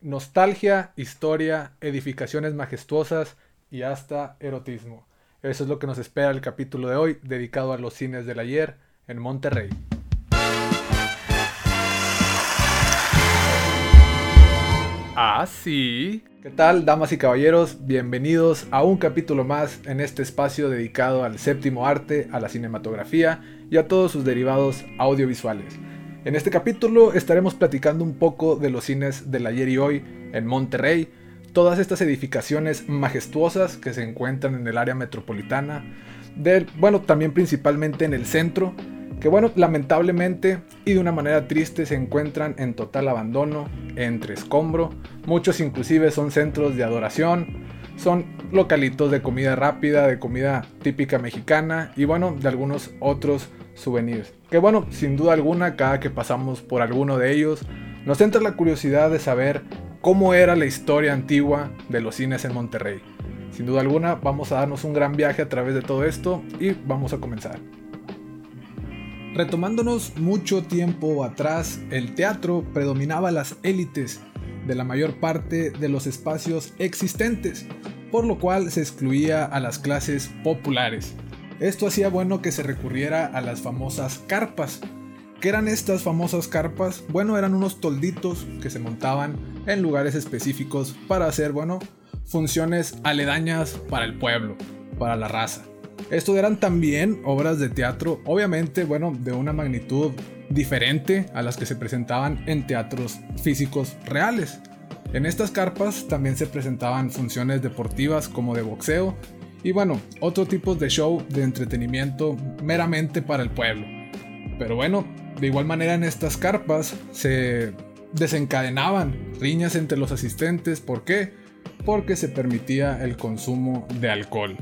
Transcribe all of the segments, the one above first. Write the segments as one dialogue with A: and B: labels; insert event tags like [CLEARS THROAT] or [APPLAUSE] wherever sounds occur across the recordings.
A: nostalgia, historia, edificaciones majestuosas y hasta erotismo. Eso es lo que nos espera el capítulo de hoy, dedicado a los cines del ayer en Monterrey. Ah, sí. ¿Qué tal, damas y caballeros? Bienvenidos a un capítulo más en este espacio dedicado al séptimo arte, a la cinematografía y a todos sus derivados audiovisuales. En este capítulo estaremos platicando un poco de los cines del ayer y hoy en Monterrey, todas estas edificaciones majestuosas que se encuentran en el área metropolitana, del, bueno, también principalmente en el centro, que bueno, lamentablemente y de una manera triste se encuentran en total abandono, entre escombro, muchos inclusive son centros de adoración, son localitos de comida rápida, de comida típica mexicana y bueno, de algunos otros Que bueno, sin duda alguna, cada que pasamos por alguno de ellos, nos entra la curiosidad de saber cómo era la historia antigua de los cines en Monterrey. Sin duda alguna, vamos a darnos un gran viaje a través de todo esto y vamos a comenzar. Retomándonos mucho tiempo atrás, el teatro predominaba las élites de la mayor parte de los espacios existentes, por lo cual se excluía a las clases populares. Esto hacía bueno que se recurriera a las famosas carpas. ¿Qué eran estas famosas carpas? Bueno, eran unos tolditos que se montaban en lugares específicos para hacer, bueno, funciones aledañas para el pueblo, para la raza. Esto eran también obras de teatro, obviamente, bueno, de una magnitud diferente a las que se presentaban en teatros físicos reales. En estas carpas también se presentaban funciones deportivas como de boxeo y bueno, otro tipo de show de entretenimiento meramente para el pueblo. Pero bueno, de igual manera en estas carpas se desencadenaban riñas entre los asistentes. ¿Por qué? Porque se permitía el consumo de alcohol.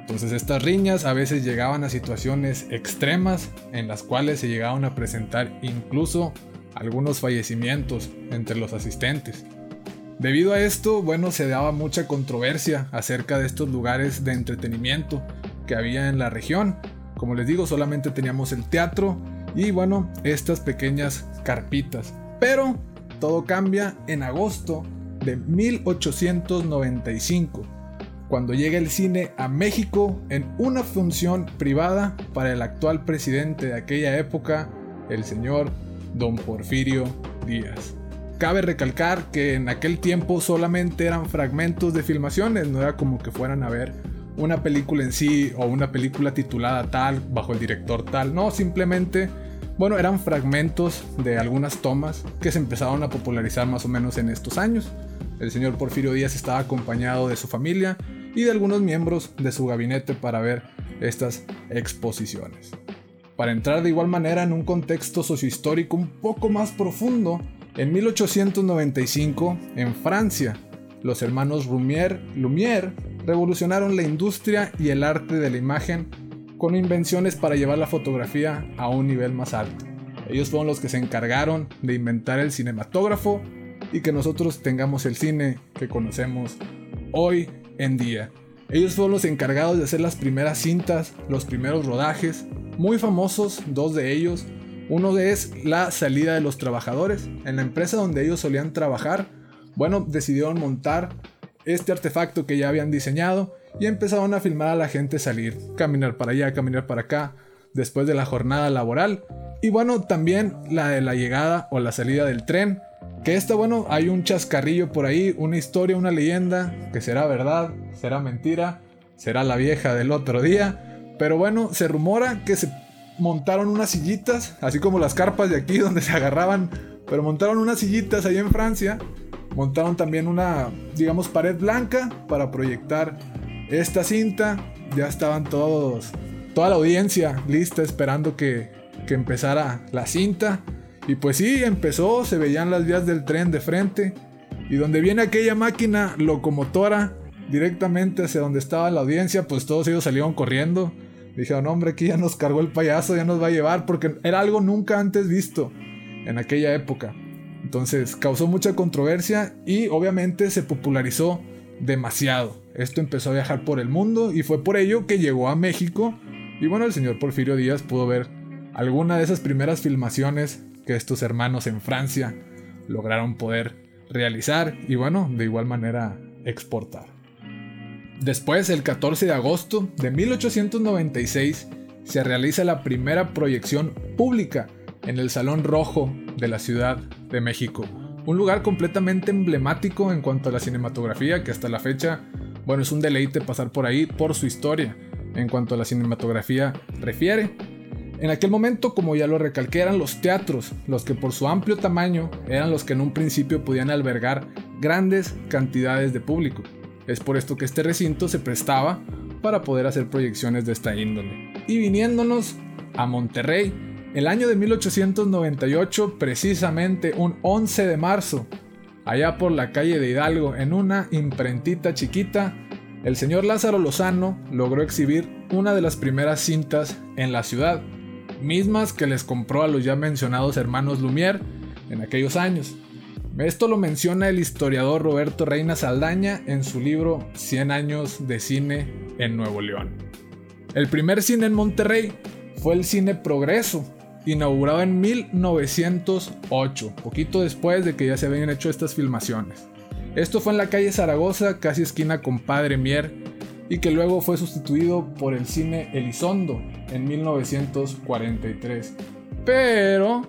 A: Entonces estas riñas a veces llegaban a situaciones extremas en las cuales se llegaban a presentar incluso algunos fallecimientos entre los asistentes. Debido a esto, bueno, se daba mucha controversia acerca de estos lugares de entretenimiento que había en la región. Como les digo, solamente teníamos el teatro y bueno, estas pequeñas carpitas. Pero todo cambia en agosto de 1895, cuando llega el cine a México en una función privada para el actual presidente de aquella época, el señor Don Porfirio Díaz. Cabe recalcar que en aquel tiempo solamente eran fragmentos de filmaciones, no era como que fueran a ver una película en sí o una película titulada tal, bajo el director tal, no, simplemente, bueno, eran fragmentos de algunas tomas que se empezaron a popularizar más o menos en estos años. El señor Porfirio Díaz estaba acompañado de su familia y de algunos miembros de su gabinete para ver estas exposiciones. Para entrar de igual manera en un contexto sociohistórico un poco más profundo, en 1895, en Francia, los hermanos Lumière, Lumière revolucionaron la industria y el arte de la imagen con invenciones para llevar la fotografía a un nivel más alto. Ellos fueron los que se encargaron de inventar el cinematógrafo y que nosotros tengamos el cine que conocemos hoy en día. Ellos fueron los encargados de hacer las primeras cintas, los primeros rodajes, muy famosos, dos de ellos, uno es la salida de los trabajadores. En la empresa donde ellos solían trabajar, bueno, decidieron montar este artefacto que ya habían diseñado y empezaron a filmar a la gente salir, caminar para allá, caminar para acá, después de la jornada laboral. Y bueno, también la de la llegada o la salida del tren. Que esta, bueno, hay un chascarrillo por ahí, una historia, una leyenda, que será verdad, será mentira, será la vieja del otro día. Pero bueno, se rumora que se montaron unas sillitas, así como las carpas de aquí [LAUGHS] donde se agarraban, pero montaron unas sillitas ahí en Francia. Montaron también una, digamos, pared blanca para proyectar esta cinta. Ya estaban todos, toda la audiencia lista esperando que, que empezara la cinta. Y pues sí, empezó, se veían las vías del tren de frente. Y donde viene aquella máquina locomotora directamente hacia donde estaba la audiencia, pues todos ellos salieron corriendo Dijeron, hombre, aquí ya nos cargó el payaso, ya nos va a llevar, porque era algo nunca antes visto en aquella época. Entonces causó mucha controversia y obviamente se popularizó demasiado. Esto empezó a viajar por el mundo y fue por ello que llegó a México. Y bueno, el señor Porfirio Díaz pudo ver alguna de esas primeras filmaciones que estos hermanos en Francia lograron poder realizar y bueno, de igual manera exportar. Después, el 14 de agosto de 1896, se realiza la primera proyección pública en el Salón Rojo de la Ciudad de México. Un lugar completamente emblemático en cuanto a la cinematografía, que hasta la fecha, bueno, es un deleite pasar por ahí por su historia, en cuanto a la cinematografía refiere. En aquel momento, como ya lo recalqué, eran los teatros los que por su amplio tamaño eran los que en un principio podían albergar grandes cantidades de público. Es por esto que este recinto se prestaba para poder hacer proyecciones de esta índole. Y viniéndonos a Monterrey, el año de 1898, precisamente un 11 de marzo, allá por la calle de Hidalgo, en una imprentita chiquita, el señor Lázaro Lozano logró exhibir una de las primeras cintas en la ciudad, mismas que les compró a los ya mencionados hermanos Lumière en aquellos años. Esto lo menciona el historiador Roberto Reina Saldaña en su libro 100 años de cine en Nuevo León. El primer cine en Monterrey fue el Cine Progreso, inaugurado en 1908, poquito después de que ya se habían hecho estas filmaciones. Esto fue en la calle Zaragoza, casi esquina con Padre Mier, y que luego fue sustituido por el cine Elizondo en 1943. Pero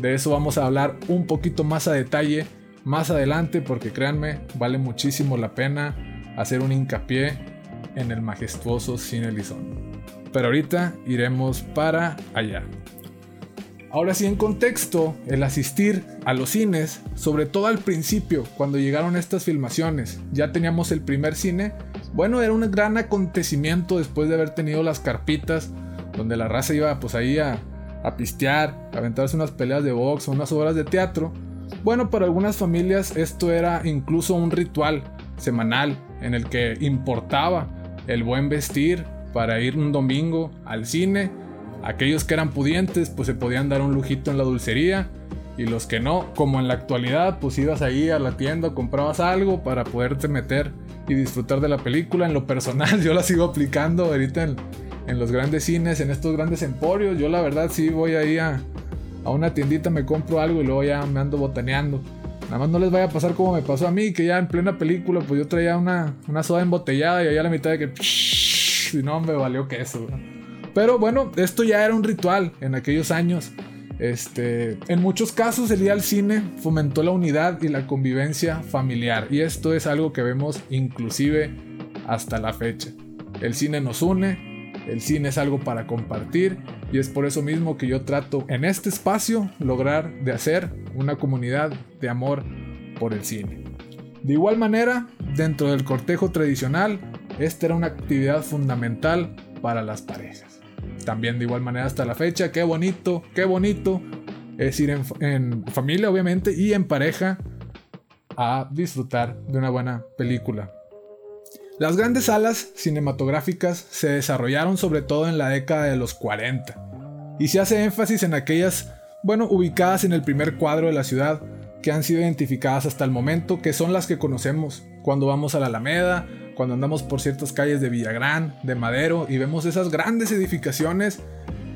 A: de eso vamos a hablar un poquito más a detalle más adelante porque créanme, vale muchísimo la pena hacer un hincapié en el majestuoso cine Lizondo. Pero ahorita iremos para allá. Ahora sí, en contexto, el asistir a los cines, sobre todo al principio, cuando llegaron estas filmaciones, ya teníamos el primer cine, bueno, era un gran acontecimiento después de haber tenido las carpitas, donde la raza iba pues ahí a, a pistear, a aventarse unas peleas de box o unas obras de teatro. Bueno, para algunas familias esto era incluso un ritual semanal en el que importaba el buen vestir para ir un domingo al cine. Aquellos que eran pudientes pues se podían dar un lujito en la dulcería y los que no, como en la actualidad, pues ibas ahí a la tienda, comprabas algo para poderte meter y disfrutar de la película. En lo personal [LAUGHS] yo la sigo aplicando ahorita en, en los grandes cines, en estos grandes emporios. Yo la verdad sí voy ahí a, a una tiendita, me compro algo y luego ya me ando botaneando. Nada más no les vaya a pasar como me pasó a mí, que ya en plena película pues yo traía una, una soda embotellada y allá la mitad de que... Y no, me valió queso. Pero bueno, esto ya era un ritual en aquellos años. Este, en muchos casos el día al cine fomentó la unidad y la convivencia familiar y esto es algo que vemos inclusive hasta la fecha. El cine nos une, el cine es algo para compartir y es por eso mismo que yo trato en este espacio lograr de hacer una comunidad de amor por el cine. De igual manera, dentro del cortejo tradicional, esta era una actividad fundamental para las parejas. También de igual manera hasta la fecha, qué bonito, qué bonito es ir en, familia obviamente y en pareja a disfrutar de una buena película. Las grandes salas cinematográficas se desarrollaron sobre todo en la década de los 40 y se hace énfasis en aquellas, bueno, ubicadas en el primer cuadro de la ciudad que han sido identificadas hasta el momento, que son las que conocemos cuando vamos a la Alameda, cuando andamos por ciertas calles de Villagrán, de Madero y vemos esas grandes edificaciones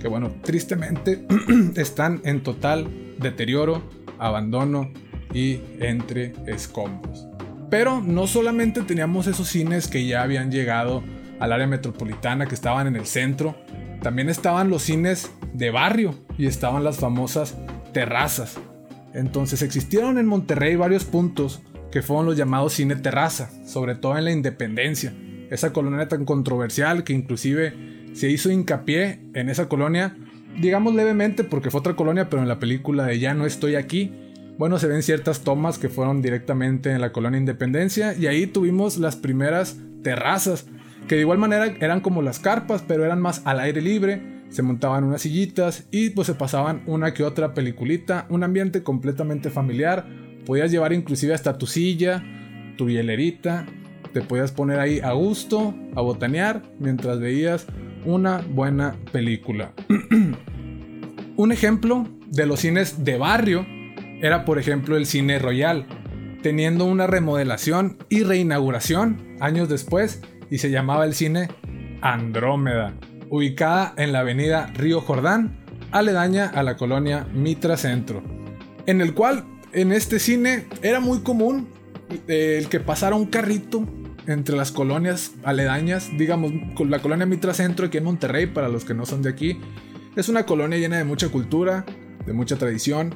A: que bueno, tristemente [CLEARS THROAT] están en total deterioro, abandono y entre escombros. Pero no solamente teníamos esos cines que ya habían llegado al área metropolitana, que estaban en el centro, también estaban los cines de barrio y estaban las famosas terrazas. Entonces existieron en Monterrey varios puntos que fueron los llamados cine terraza, sobre todo en la Independencia, esa colonia tan controversial que inclusive se hizo hincapié en esa colonia, digamos levemente porque fue otra colonia, pero en la película de Ya no estoy aquí, bueno, se ven ciertas tomas que fueron directamente en la colonia Independencia y ahí tuvimos las primeras terrazas, que de igual manera eran como las carpas, pero eran más al aire libre, se montaban unas sillitas y pues se pasaban una que otra peliculita, un ambiente completamente familiar, podías llevar inclusive hasta tu silla, tu hielerita, te podías poner ahí a gusto, a botanear, mientras veías una buena película. [CLEARS THROAT] un ejemplo de los cines de barrio era por ejemplo el Cine Royal, teniendo una remodelación y reinauguración años después y se llamaba el Cine Andrómeda, ubicada en la avenida Río Jordán, aledaña a la colonia Mitra Centro, en el cual en este cine era muy común eh, el que pasara un carrito entre las colonias aledañas, digamos, con la colonia Mitra Centro aquí en Monterrey, para los que no son de aquí. Es una colonia llena de mucha cultura, de mucha tradición,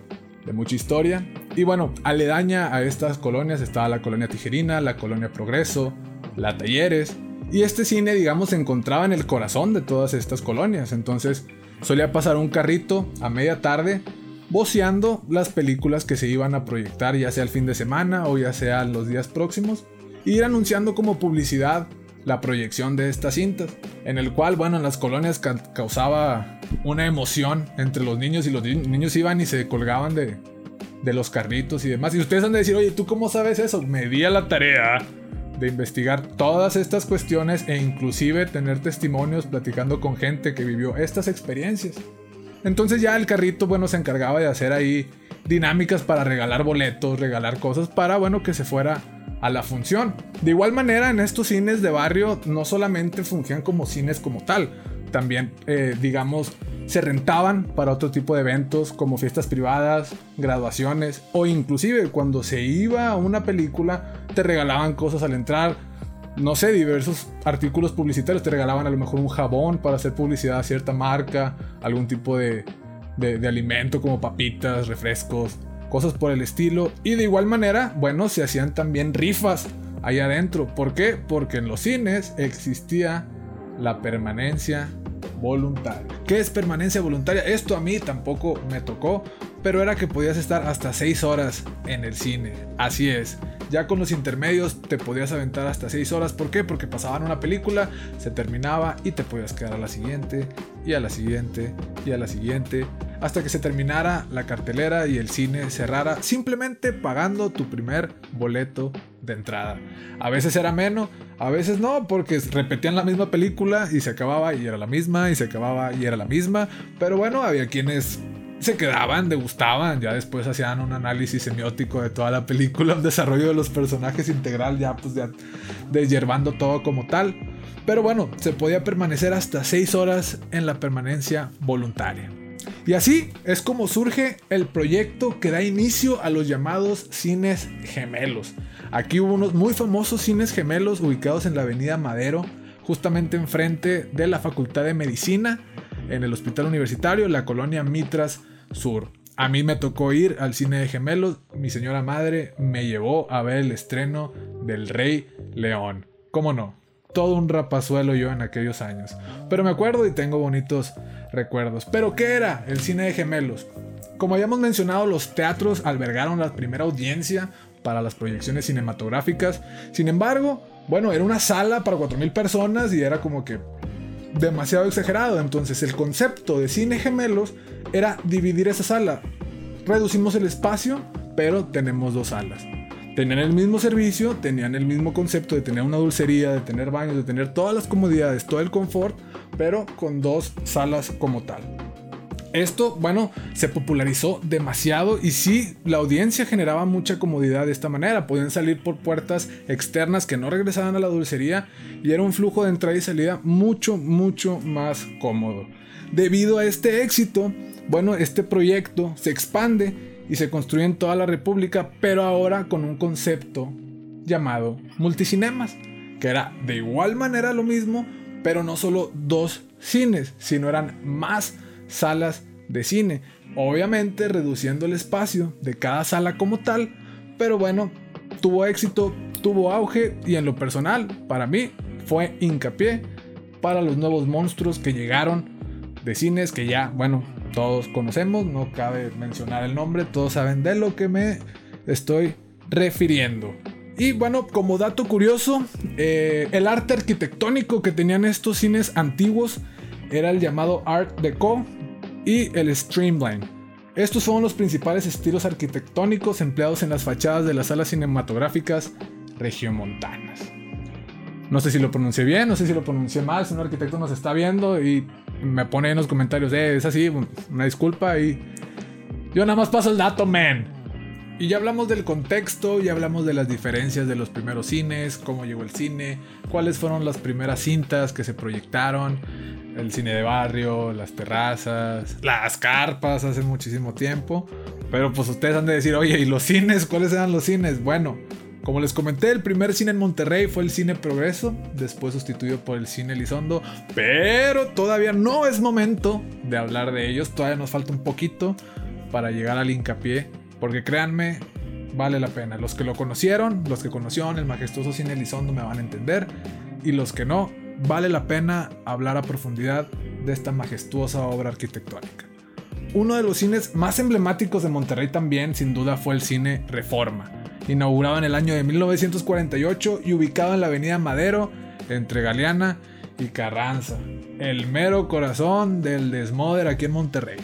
A: de mucha historia. Y bueno, aledaña a estas colonias estaba la colonia Tijerina, la colonia Progreso, la Talleres. Y este cine, digamos, se encontraba en el corazón de todas estas colonias. Entonces solía pasar un carrito a media tarde voceando las películas que se iban a proyectar, ya sea el fin de semana o ya sea los días próximos, e ir anunciando como publicidad la proyección de estas cintas, en el cual, bueno, en las colonias causaba una emoción entre los niños y los niños iban y se colgaban de, de los carritos y demás. Y ustedes han de decir, oye, ¿tú cómo sabes eso? Me di a la tarea de investigar todas estas cuestiones e inclusive tener testimonios platicando con gente que vivió estas experiencias. Entonces ya el carrito, bueno, se encargaba de hacer ahí dinámicas para regalar boletos, regalar cosas para, bueno, que se fuera a la función. De igual manera, en estos cines de barrio no solamente fungían como cines como tal, también, eh, digamos, se rentaban para otro tipo de eventos como fiestas privadas, graduaciones o inclusive cuando se iba a una película te regalaban cosas al entrar, no sé, diversos artículos publicitarios, te regalaban a lo mejor un jabón para hacer publicidad a cierta marca, algún tipo de, de, alimento como papitas, refrescos, cosas por el estilo. Y de igual manera, bueno, se hacían también rifas ahí adentro. ¿Por qué? Porque en los cines existía la permanencia voluntaria. ¿Qué es permanencia voluntaria? Esto a mí tampoco me tocó, pero era que podías estar hasta 6 horas en el cine. Así es. Ya con los intermedios te podías aventar hasta 6 horas. ¿Por qué? Porque pasaban una película, se terminaba y te podías quedar a la siguiente, y a la siguiente, y a la siguiente, hasta que se terminara la cartelera y el cine cerrara simplemente pagando tu primer boleto de entrada. A veces era menos, a veces no, porque repetían la misma película y se acababa y era la misma, y se acababa y era la misma. Pero bueno, había quienes se quedaban, degustaban, ya después hacían un análisis semiótico de toda la película, un desarrollo de los personajes integral, ya pues todo como tal. Pero bueno, se podía permanecer hasta 6 horas en la permanencia voluntaria. Y así es como surge el proyecto que da inicio a los llamados cines gemelos. Aquí hubo unos muy famosos cines gemelos ubicados en la avenida Madero, justamente enfrente de la Facultad de Medicina en el hospital universitario, la colonia Mitras Sur. A mí me tocó ir al cine de gemelos, mi señora madre me llevó a ver el estreno del Rey León. ¿Cómo no? Todo un rapazuelo yo en aquellos años. Pero me acuerdo y tengo bonitos recuerdos. ¿Pero qué era el cine de gemelos? Como habíamos mencionado, los teatros albergaron la primera audiencia para las proyecciones cinematográficas. Sin embargo, bueno, era una sala para 4.000 personas y era como que demasiado exagerado. Entonces el concepto de cine gemelos era dividir esa sala. Reducimos el espacio, pero tenemos dos salas. Tenían el mismo servicio, tenían el mismo concepto de tener una dulcería, de tener baños, de tener todas las comodidades, todo el confort, pero con dos salas como tal. Esto, bueno, se popularizó demasiado y sí, la audiencia generaba mucha comodidad de esta manera. Podían salir por puertas externas que no regresaban a la dulcería y era un flujo de entrada y salida mucho, mucho más cómodo. Debido a este éxito, bueno, este proyecto se expande y se construye en toda la República, pero ahora con un concepto llamado multicinemas, que era de igual manera lo mismo, pero no solo dos cines, sino eran más salas de cine. Obviamente reduciendo el espacio de cada sala como tal, pero bueno, tuvo éxito, tuvo auge y en lo personal, para mí, fue hincapié para los nuevos monstruos que llegaron de cines que ya, bueno, todos conocemos, no cabe mencionar el nombre, todos saben de lo que me estoy refiriendo. Y bueno, como dato curioso, eh, el arte arquitectónico que tenían estos cines antiguos era el llamado Art Deco y el Streamline. Estos son los principales estilos arquitectónicos empleados en las fachadas de las salas cinematográficas regiomontanas. No sé si lo pronuncié bien, no sé si lo pronuncié mal, si un arquitecto nos está viendo y me pone en los comentarios, eh, es así, una disculpa y yo nada más paso el dato, man. Y ya hablamos del contexto, ya hablamos de las diferencias de los primeros cines, cómo llegó el cine, cuáles fueron las primeras cintas que se proyectaron, el cine de barrio, las terrazas, las carpas hace muchísimo tiempo. Pero pues ustedes han de decir, oye, ¿y los cines? ¿Cuáles eran los cines? Bueno, como les comenté, el primer cine en Monterrey fue el Cine Progreso, después sustituido por el Cine Elizondo, pero todavía no es momento de hablar de ellos, todavía nos falta un poquito para llegar al hincapié, porque créanme, vale la pena. Los que lo conocieron, los que conocieron el majestuoso Cine Elizondo me van a entender, y los que no, vale la pena hablar a profundidad de esta majestuosa obra arquitectónica. Uno de los cines más emblemáticos de Monterrey también, sin duda, fue el cine Reforma inaugurado en el año de 1948 y ubicado en la avenida Madero, entre Galeana y Carranza, el mero corazón del desmoder aquí en Monterrey.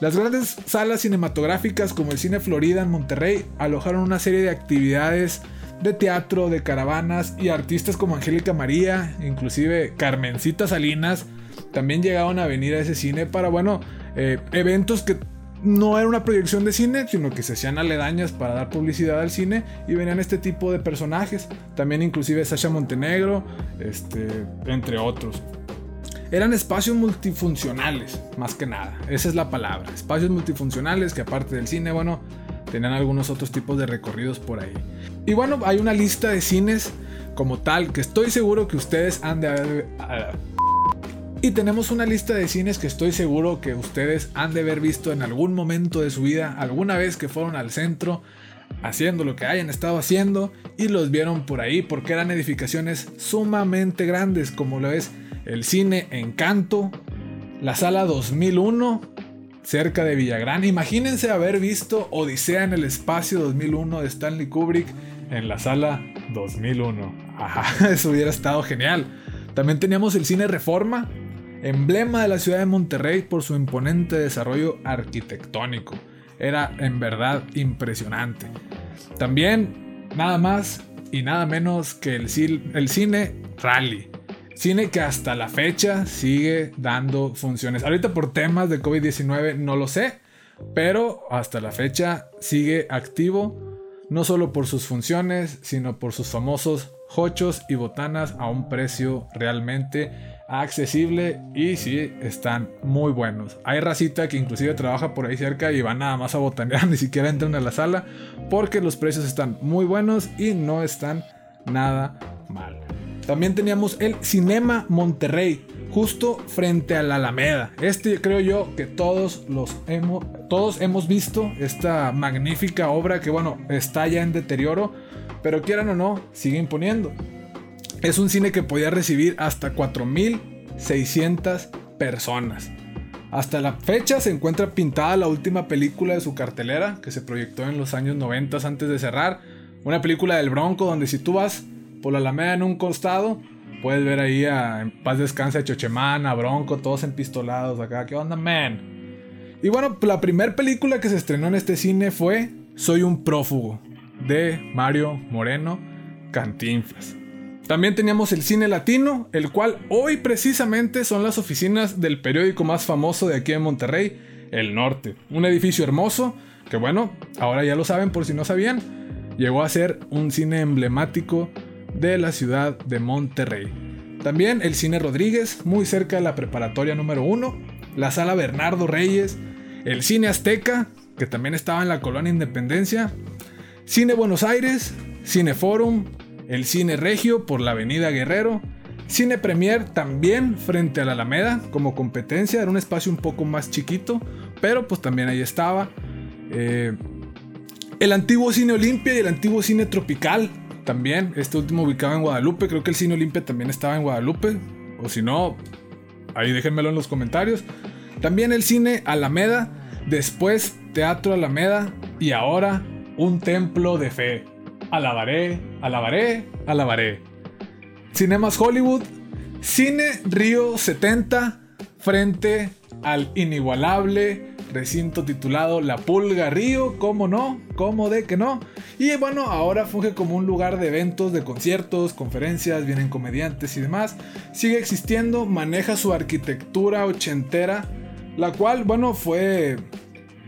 A: Las grandes salas cinematográficas como el Cine Florida en Monterrey alojaron una serie de actividades de teatro, de caravanas y artistas como Angélica María, inclusive Carmencita Salinas, también llegaron a venir a ese cine para, bueno, eh, eventos que no era una proyección de cine, sino que se hacían aledañas para dar publicidad al cine y venían este tipo de personajes, también inclusive Sasha Montenegro, este, entre otros. Eran espacios multifuncionales, más que nada, esa es la palabra, espacios multifuncionales que aparte del cine, bueno, tenían algunos otros tipos de recorridos por ahí. Y bueno, hay una lista de cines como tal que estoy seguro que ustedes han de haber y tenemos una lista de cines que estoy seguro que ustedes han de haber visto en algún momento de su vida, alguna vez que fueron al centro, haciendo lo que hayan estado haciendo y los vieron por ahí porque eran edificaciones sumamente grandes como lo es el cine Encanto, la sala 2001 cerca de Villagrán. Imagínense haber visto Odisea en el espacio 2001 de Stanley Kubrick en la sala 2001. Ajá, [LAUGHS] eso hubiera estado genial. También teníamos el cine Reforma, emblema de la ciudad de Monterrey por su imponente desarrollo arquitectónico. Era en verdad impresionante. También nada más y nada menos que el, cine Rally. Cine que hasta la fecha sigue dando funciones. Ahorita por temas de COVID-19 no lo sé, pero hasta la fecha sigue activo, no solo por sus funciones, sino por sus famosos hochos y botanas a un precio realmente accesible y sí están muy buenos. Hay racita que inclusive trabaja por ahí cerca y van nada más a botanear, [LAUGHS] ni siquiera entran a la sala porque los precios están muy buenos y no están nada mal. También teníamos el Cinema Monterrey, justo frente a la Alameda. Este creo yo que todos los hemos, todos hemos visto esta magnífica obra que bueno, está ya en deterioro, pero quieran o no, sigue imponiendo. Es un cine que podía recibir hasta 4.600 personas. Hasta la fecha se encuentra pintada la última película de su cartelera, que se proyectó en los años 90 antes de cerrar. Una película del Bronco, donde si tú vas por la Alameda en un costado, puedes ver ahí a en paz descansa a Chochemán, a Bronco, todos empistolados acá. ¿Qué onda, man? Y bueno, la primera película que se estrenó en este cine fue Soy un prófugo, de Mario Moreno Cantinflas. También teníamos el cine latino, el cual hoy precisamente son las oficinas del periódico más famoso de aquí en Monterrey, El Norte. Un edificio hermoso, que bueno, ahora ya lo saben por si no sabían, llegó a ser un cine emblemático de la ciudad de Monterrey. También el cine Rodríguez, muy cerca de la preparatoria número 1, la sala Bernardo Reyes, el cine Azteca, que también estaba en la colonia Independencia, cine Buenos Aires, cine Forum, el Cine Regio por la Avenida Guerrero, Cine Premier también frente a la Alameda como competencia, era un espacio un poco más chiquito, pero pues también ahí estaba. Eh, el antiguo Cine Olimpia y el antiguo Cine Tropical también, este último ubicado en Guadalupe, creo que el Cine Olimpia también estaba en Guadalupe, o si no, ahí déjenmelo en los comentarios. También el Cine Alameda, después Teatro Alameda y ahora un templo de fe alabaré, alabaré, alabaré. Cinemas Hollywood, Cine Río 70, frente al inigualable recinto titulado La Pulga Río, ¿cómo no? ¿Cómo de que no? Y bueno, ahora funge como un lugar de eventos, de conciertos, conferencias, vienen comediantes y demás. Sigue existiendo, maneja su arquitectura ochentera, la cual, bueno, fue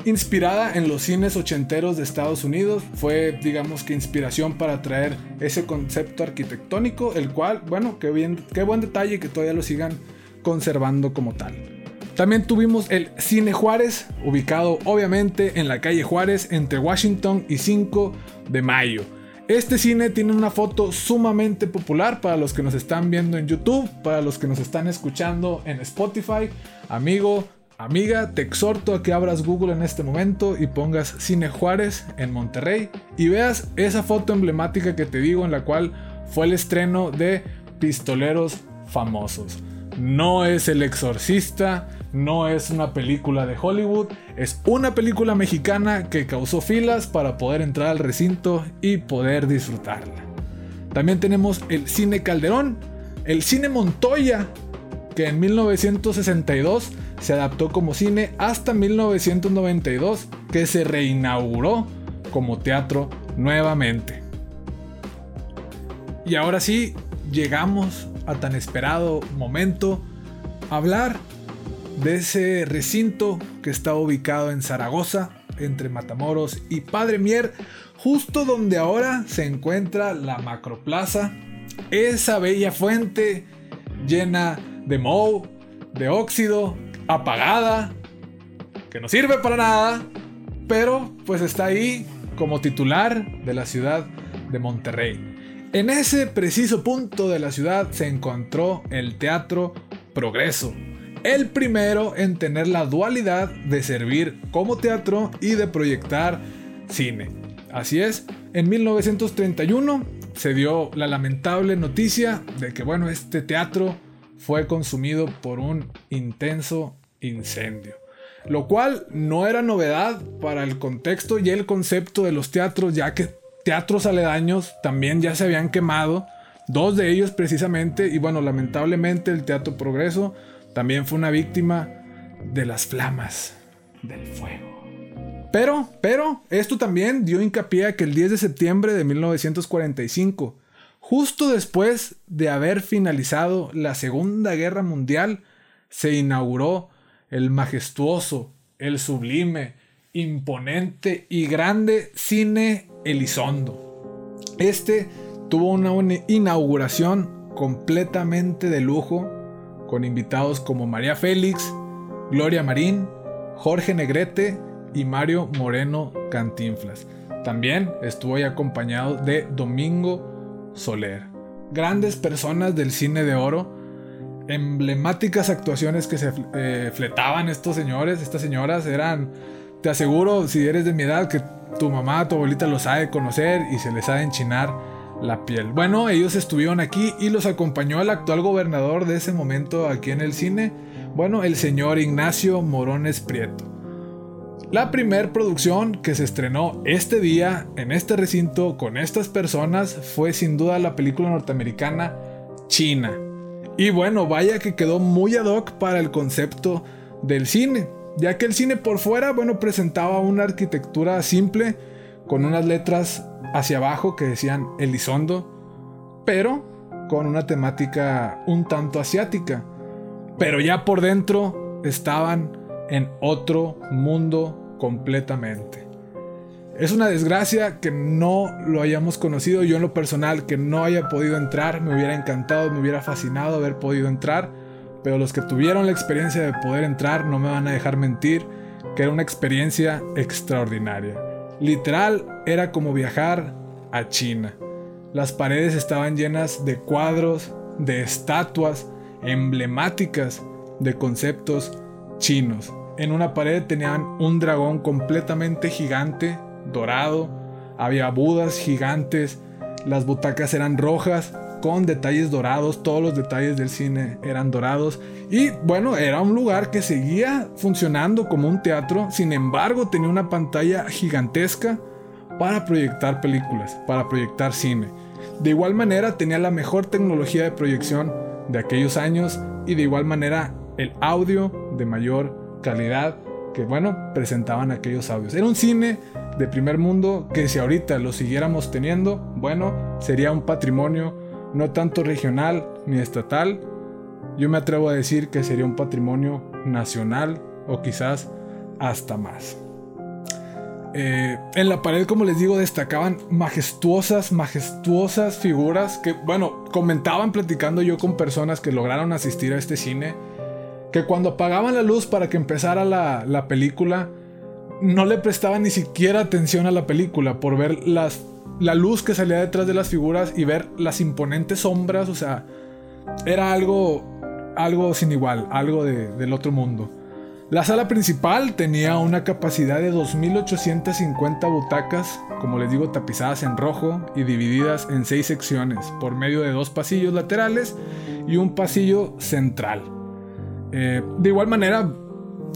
A: inspirada en los cines ochenteros de Estados Unidos. Fue, digamos que, inspiración para traer ese concepto arquitectónico, el cual, bueno, qué, bien, qué buen detalle que todavía lo sigan conservando como tal. También tuvimos el Cine Juárez, ubicado obviamente en la calle Juárez entre Washington y 5 de mayo. Este cine tiene una foto sumamente popular para los que nos están viendo en YouTube, para los que nos están escuchando en Spotify. Amigo, amiga, te exhorto a que abras Google en este momento y pongas Cine Juárez en Monterrey y veas esa foto emblemática que te digo en la cual fue el estreno de Pistoleros Famosos. No es El Exorcista, no es una película de Hollywood, es una película mexicana que causó filas para poder entrar al recinto y poder disfrutarla. También tenemos el Cine Calderón, el Cine Montoya, que en 1962 se adaptó como cine hasta 1992, que se reinauguró como teatro nuevamente. Y ahora sí, llegamos a tan esperado momento, hablar de ese recinto que está ubicado en Zaragoza, entre Matamoros y Padre Mier, justo donde ahora se encuentra la Macroplaza, esa bella fuente llena de moho, de óxido, apagada, que no sirve para nada, pero pues está ahí como titular de la ciudad de Monterrey. En ese preciso punto de la ciudad se encontró el Teatro Progreso, el primero en tener la dualidad de servir como teatro y de proyectar cine. Así es, en 1931 se dio la lamentable noticia de que bueno, este teatro fue consumido por un intenso incendio. Lo cual no era novedad para el contexto y el concepto de los teatros, ya que teatros aledaños también ya se habían quemado, dos de ellos precisamente, y bueno, lamentablemente el Teatro Progreso también fue una víctima de las flamas del fuego. Pero, pero, esto también dio hincapié a que el 10 de septiembre de 1945, justo después de haber finalizado la Segunda Guerra Mundial, se inauguró el majestuoso, el sublime, imponente y grande Cine Elizondo. Este tuvo una inauguración completamente de lujo con invitados como María Félix, Gloria Marín, Jorge Negrete y Mario Moreno Cantinflas. También estuvo acompañado de Domingo Soler. Grandes personas del cine de oro, emblemáticas actuaciones que se eh, fletaban estos señores, estas señoras eran, te aseguro, si eres de mi edad, que tu mamá, tu abuelita los sabe conocer y se les ha de enchinar la piel. Bueno, ellos estuvieron aquí y los acompañó el actual gobernador de ese momento aquí en el cine, bueno, el señor Ignacio Morones Prieto. La primer producción que se estrenó este día en este recinto con estas personas fue sin duda la película norteamericana China. Y bueno, vaya que quedó muy ad hoc para el concepto del cine, ya que el cine por fuera, bueno, presentaba una arquitectura simple con unas letras hacia abajo que decían Elizondo, pero con una temática un tanto asiática. Pero ya por dentro estaban en otro mundo completamente. Es una desgracia que no lo hayamos conocido. Yo en lo personal que no haya podido entrar, me hubiera encantado, me hubiera fascinado haber podido entrar. Pero los que tuvieron la experiencia de poder entrar no me van a dejar mentir que era una experiencia extraordinaria. Literal era como viajar a China. Las paredes estaban llenas de cuadros, de estatuas emblemáticas de conceptos chinos. En una pared tenían un dragón completamente gigante, dorado, había budas gigantes, las butacas eran rojas con detalles dorados, todos los detalles del cine eran dorados y bueno, era un lugar que seguía funcionando como un teatro, sin embargo tenía una pantalla gigantesca para proyectar películas, para proyectar cine. De igual manera tenía la mejor tecnología de proyección de aquellos años y de igual manera el audio de mayor calidad que bueno, presentaban aquellos audios. Era un cine de primer mundo que si ahorita lo siguiéramos teniendo, bueno, sería un patrimonio no tanto regional ni estatal, yo me atrevo a decir que sería un patrimonio nacional o quizás hasta más. Eh, en la pared, como les digo, destacaban majestuosas, majestuosas figuras que, bueno, comentaban platicando yo con personas que lograron asistir a este cine, que cuando apagaban la luz para que empezara la, la película, no le prestaban ni siquiera atención a la película por ver las, la luz que salía detrás de las figuras y ver las imponentes sombras, o sea, era algo, algo sin igual, algo de, del otro mundo. La sala principal tenía una capacidad de 2.850 butacas, como les digo, tapizadas en rojo y divididas en seis secciones por medio de dos pasillos laterales y un pasillo central. Eh, de igual manera,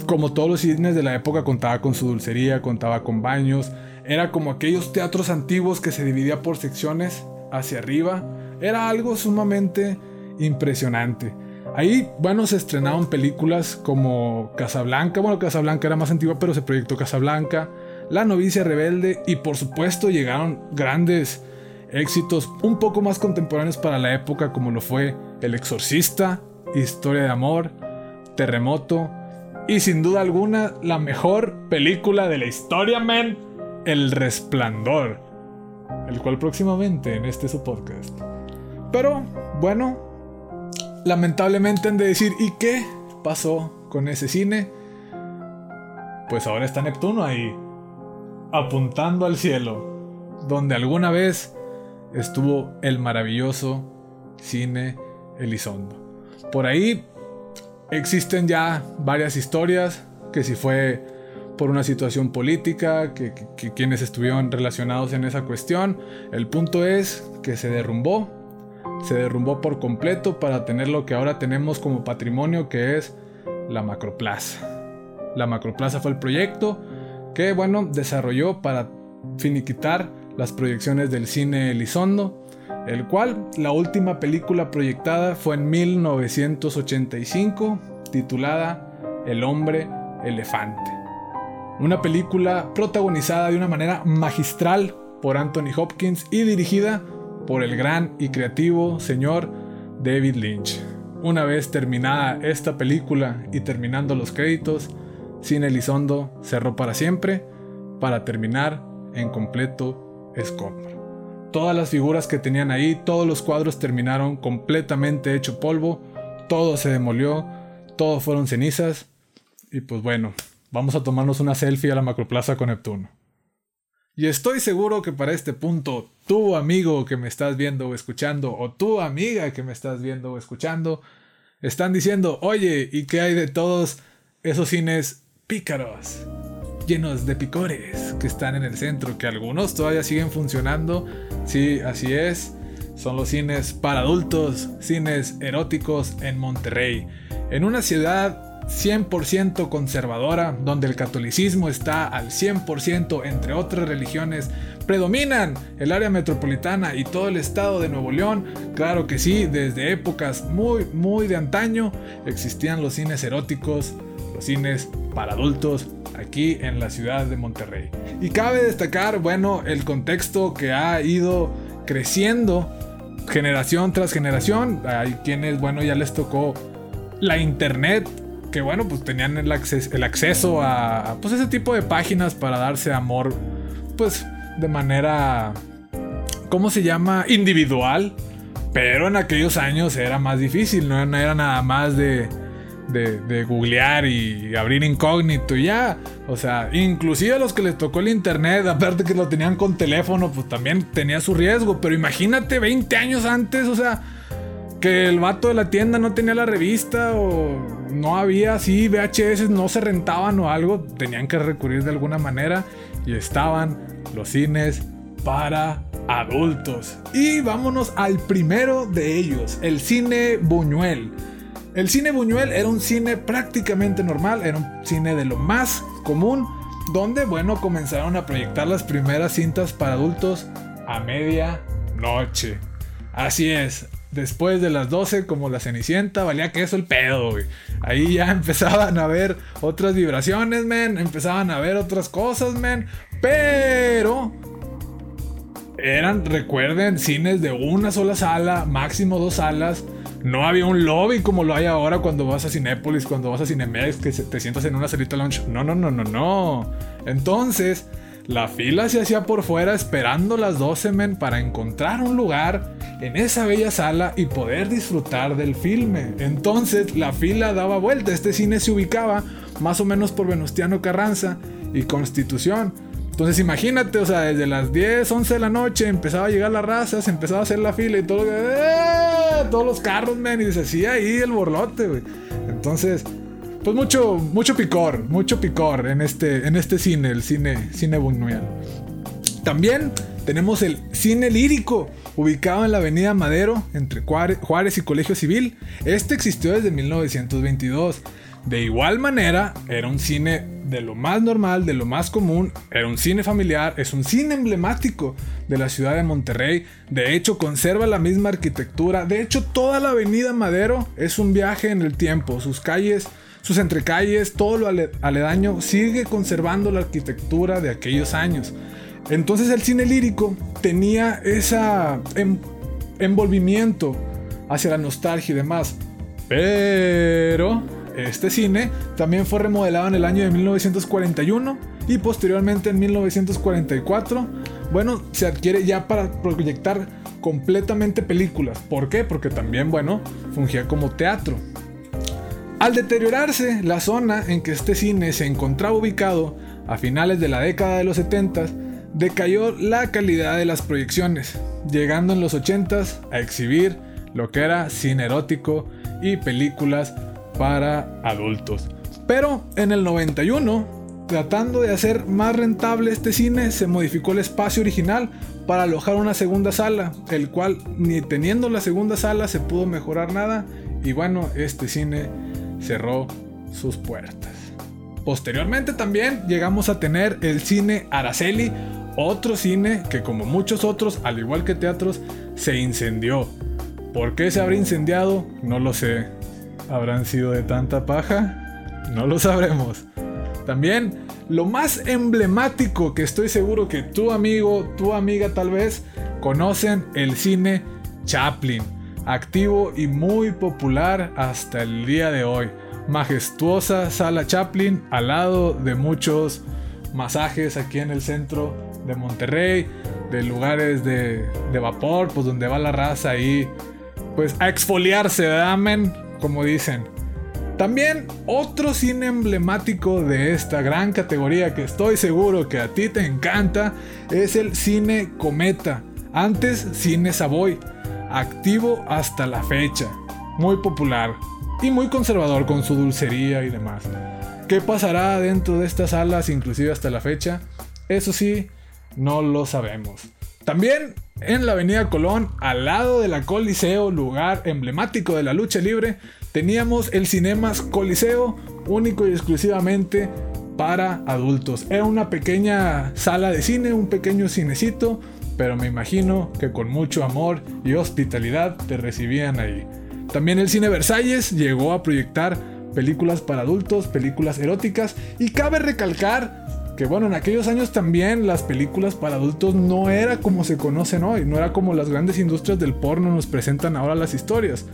A: como todos los cines de la época, contaba con su dulcería, contaba con baños, era como aquellos teatros antiguos que se dividía por secciones hacia arriba. Era algo sumamente impresionante. Ahí, bueno, se estrenaron películas como Casablanca. Bueno, Casablanca era más antigua, pero se proyectó Casablanca. La novicia rebelde. Y por supuesto llegaron grandes éxitos un poco más contemporáneos para la época, como lo fue El Exorcista, Historia de Amor, Terremoto. Y sin duda alguna, la mejor película de la historia, man. El Resplandor. El cual próximamente en este su podcast. Pero, bueno, lamentablemente han de decir, ¿y qué pasó con ese cine? Pues ahora está Neptuno ahí, apuntando al cielo, donde alguna vez estuvo el maravilloso cine Elizondo. Por ahí existen ya varias historias, que si fue por una situación política, que, quienes estuvieron relacionados en esa cuestión, el punto es que se derrumbó se derrumbó por completo para tener lo que ahora tenemos como patrimonio que es la Macroplaza. La Macroplaza fue el proyecto que, bueno, desarrolló para finiquitar las proyecciones del cine Elizondo, el cual la última película proyectada fue en 1985, titulada El hombre elefante. Una película protagonizada de una manera magistral por Anthony Hopkins y dirigida por el gran y creativo señor David Lynch. Una vez terminada esta película y terminando los créditos, Cine Elizondo cerró para siempre para terminar en completo escombro. Todas las figuras que tenían ahí, todos los cuadros terminaron completamente hecho polvo, todo se demolió, todo fueron cenizas y pues bueno, vamos a tomarnos una selfie a la Macroplaza con Neptuno. Y estoy seguro que para este punto, tu amigo que me estás viendo o escuchando, o tu amiga que me estás viendo o escuchando, están diciendo, oye, ¿y qué hay de todos esos cines pícaros? Llenos de picores que están en el centro, que algunos todavía siguen funcionando. Sí, así es. Son los cines para adultos, cines eróticos en Monterrey. En una ciudad 100% conservadora, donde el catolicismo está al 100% entre otras religiones, predominan el área metropolitana y todo el estado de Nuevo León. Claro que sí, desde épocas muy, muy de antaño existían los cines eróticos, los cines para adultos aquí en la ciudad de Monterrey. Y cabe destacar, bueno, el contexto que ha ido creciendo generación tras generación. Hay quienes, bueno, ya les tocó la internet que bueno, pues tenían el, el acceso a pues ese tipo de páginas para darse amor, pues de manera, ¿cómo se llama? Individual. Pero en aquellos años era más difícil, no era nada más de, de, de, googlear y abrir incógnito y ya. O sea, inclusive a los que les tocó el internet, aparte que lo tenían con teléfono, pues también tenía su riesgo. Pero imagínate 20 años antes, o sea, que el vato de la tienda no tenía la revista o no había así VHS, no se rentaban o algo, tenían que recurrir de alguna manera y estaban los cines para adultos. Y vámonos al primero de ellos, el cine Buñuel. El cine Buñuel era un cine prácticamente normal, era un cine de lo más común, donde, bueno, comenzaron a proyectar las primeras cintas para adultos a media noche. Así es, después de las 12, como la Cenicienta, valía que eso el pedo, güey. Ahí ya [LAUGHS] empezaban a ver otras vibraciones, men. Empezaban a ver otras cosas, men. Pero eran, recuerden, cines de una sola sala, máximo dos salas. No había un lobby como lo hay ahora cuando vas a Cinépolis, cuando vas a Cinemex, que te sientas en una salita lounge. No, no, no, no, no. Entonces, la fila se hacía por fuera esperando las 12, men, para encontrar un lugar en esa bella sala y poder disfrutar del filme. Entonces la fila daba vuelta, este cine se ubicaba más o menos por Venustiano Carranza y Constitución. Entonces imagínate, o sea, desde las 10, 11 de la noche empezaba a llegar la raza, se empezaba a hacer la fila y todo, ¡eh! todos los carros, man, y se hacía ahí el borlote. Entonces, pues mucho, mucho picor, mucho picor en este, en este cine, el cine, cine buñuel. También tenemos el cine lírico, ubicado en la avenida Madero, entre Juárez y Colegio Civil. Este existió desde 1922. De igual manera, era un cine de lo más normal, de lo más común, era un cine familiar, es un cine emblemático de la ciudad de Monterrey, de hecho conserva la misma arquitectura, de hecho toda la avenida Madero es un viaje en el tiempo, sus calles, sus entrecalles, todo lo aledaño sigue conservando la arquitectura de aquellos años. Entonces el cine lírico tenía ese envolvimiento hacia la nostalgia y demás, pero este cine también fue remodelado en el año de 1941 y posteriormente en 1944, bueno, se adquiere ya para proyectar completamente películas. ¿Por qué? Porque también, bueno, fungía como teatro. Al deteriorarse la zona en que este cine se encontraba ubicado a finales de la década de los 70, decayó la calidad de las proyecciones, llegando en los 80s a exhibir lo que era cine erótico y películas para adultos. Pero en el 91, tratando de hacer más rentable este cine, se modificó el espacio original para alojar una segunda sala, el cual ni teniendo la segunda sala se pudo mejorar nada y bueno, este cine cerró sus puertas. Posteriormente también llegamos a tener el cine Araceli, otro cine que como muchos otros, al igual que teatros, se incendió. ¿Por qué se habrá incendiado? No lo sé. ¿Habrán sido de tanta paja? No lo sabremos. También, lo más emblemático que estoy seguro que tu amigo, tu amiga tal vez, conocen el cine Chaplin, activo y muy popular hasta el día de hoy. Majestuosa sala Chaplin al lado de muchos masajes aquí en el centro de Monterrey, de lugares de, vapor, pues donde va la raza ahí, pues a exfoliarse, ¿verdad, como dicen. También otro cine emblemático de esta gran categoría que estoy seguro que a ti te encanta es el cine Cometa, antes Cine Savoy, activo hasta la fecha, muy popular y muy conservador con su dulcería y demás. ¿Qué pasará dentro de estas salas inclusive hasta la fecha? Eso sí, no lo sabemos. También en la Avenida Colón, al lado de la Coliseo, lugar emblemático de la lucha libre, teníamos el Cinemas Coliseo, único y exclusivamente para adultos. Era una pequeña sala de cine, un pequeño cinecito, pero me imagino que con mucho amor y hospitalidad te recibían ahí. También el Cine Versalles llegó a proyectar películas para adultos, películas eróticas, y cabe recalcar que bueno, en aquellos años también las películas para adultos no era como se conocen hoy, no era como las grandes industrias del porno nos presentan ahora las historias.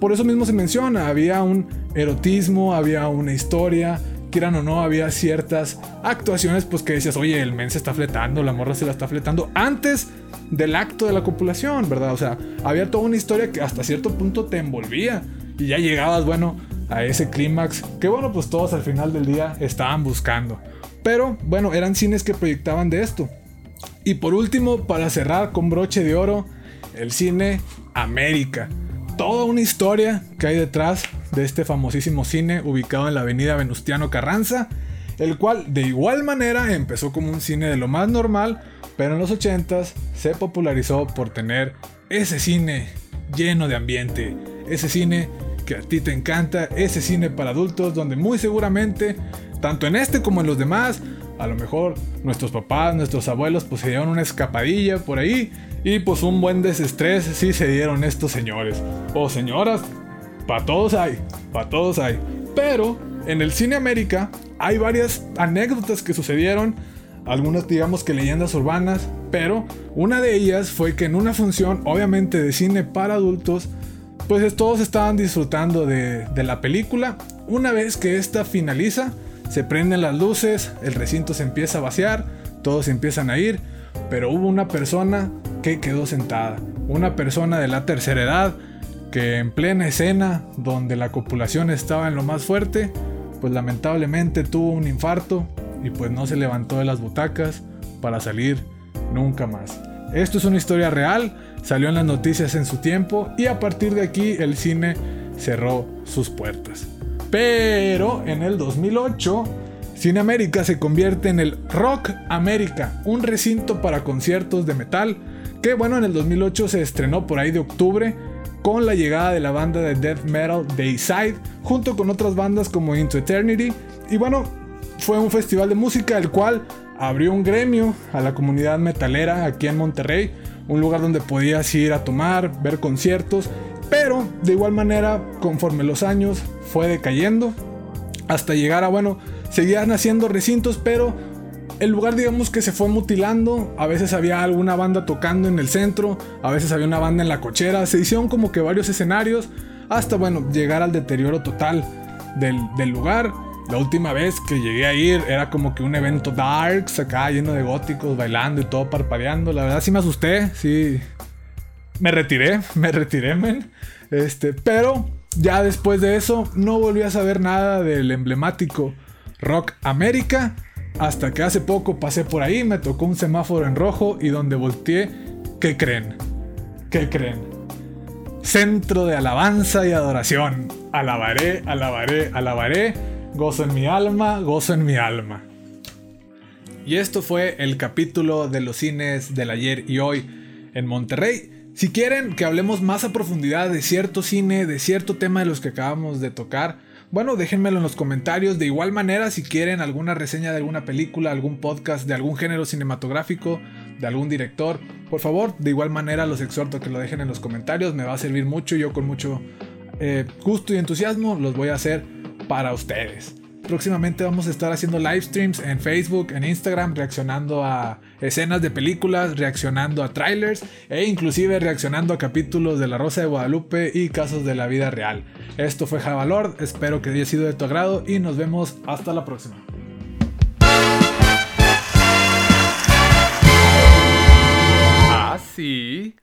A: Por eso mismo se menciona, había un erotismo, había una historia, quieran o no, había ciertas actuaciones pues que decías, oye, el men se está fletando, la morra se la está fletando antes del acto de la copulación, ¿verdad? O sea, había toda una historia que hasta cierto punto te envolvía y ya llegabas, bueno, a ese clímax que bueno, pues todos al final del día estaban buscando. Pero bueno, eran cines que proyectaban de esto. Y por último, para cerrar con broche de oro, el cine América. Toda una historia que hay detrás de este famosísimo cine ubicado en la avenida Venustiano Carranza, el cual de igual manera empezó como un cine de lo más normal, pero en los 80s se popularizó por tener ese cine lleno de ambiente, ese cine que a ti te encanta, ese cine para adultos donde muy seguramente tanto en este como en los demás. A lo mejor nuestros papás, nuestros abuelos pues se dieron una escapadilla por ahí y pues un buen desestrés sí se dieron estos señores. O señoras, para todos hay, para todos hay. Pero en el cine América hay varias anécdotas que sucedieron, algunas digamos que leyendas urbanas, pero una de ellas fue que en una función obviamente de cine para adultos, pues todos estaban disfrutando de, de la película. Una vez que esta finaliza, se prenden las luces, el recinto se empieza a vaciar, todos empiezan a ir, pero hubo una persona que quedó sentada. una persona de la tercera edad que en plena escena donde la copulación estaba en lo más fuerte, pues lamentablemente tuvo un infarto y pues no se levantó de las butacas para salir nunca más. Esto es una historia real, salió en las noticias en su tiempo y a partir de aquí el cine cerró sus puertas. Pero en el 2008, Cine América se convierte en el Rock América, un recinto para conciertos de metal que bueno, en el 2008 se estrenó por ahí de octubre con la llegada de la banda de death metal Dayside, junto con otras bandas como Into Eternity. Y bueno, fue un festival de música el cual abrió un gremio a la comunidad metalera aquí en Monterrey, un lugar donde podías ir a tomar, ver conciertos, pero de igual manera, conforme los años fue decayendo, hasta llegar a, bueno, seguían haciendo recintos, pero el lugar digamos que se fue mutilando, a veces había alguna banda tocando en el centro, a veces había una banda en la cochera, se hicieron como que varios escenarios, hasta bueno, llegar al deterioro total del, del lugar. La última vez que llegué a ir era como que un evento darks acá lleno de góticos bailando y todo parpadeando. La verdad sí me asusté, sí. Me retiré, [LAUGHS] me retiré, men. Este, pero ya después de eso no volví a saber nada del emblemático Rock América. Hasta que hace poco pasé por ahí, me tocó un semáforo en rojo y donde volteé, ¿qué creen? ¿Qué creen? Centro de alabanza y adoración. Alabaré, alabaré, alabaré. Gozo en mi alma, gozo en mi alma. Y esto fue el capítulo de los cines del ayer y hoy en Monterrey. Si quieren que hablemos más a profundidad de cierto cine, de cierto tema de los que acabamos de tocar, bueno, déjenmelo en los comentarios. De igual manera, si quieren alguna reseña de alguna película, algún podcast de algún género cinematográfico, de algún director, por favor, de igual manera los exhorto a que lo dejen en los comentarios. Me va a servir mucho. Yo con mucho eh, gusto y entusiasmo los voy a hacer para ustedes. Próximamente vamos a estar haciendo live streams en Facebook, en Instagram, reaccionando a escenas de películas, reaccionando a trailers e inclusive reaccionando a capítulos de La Rosa de Guadalupe y casos de la vida real. Esto fue Javalord, espero que haya sido de tu agrado y nos vemos hasta la próxima. Ah, Así.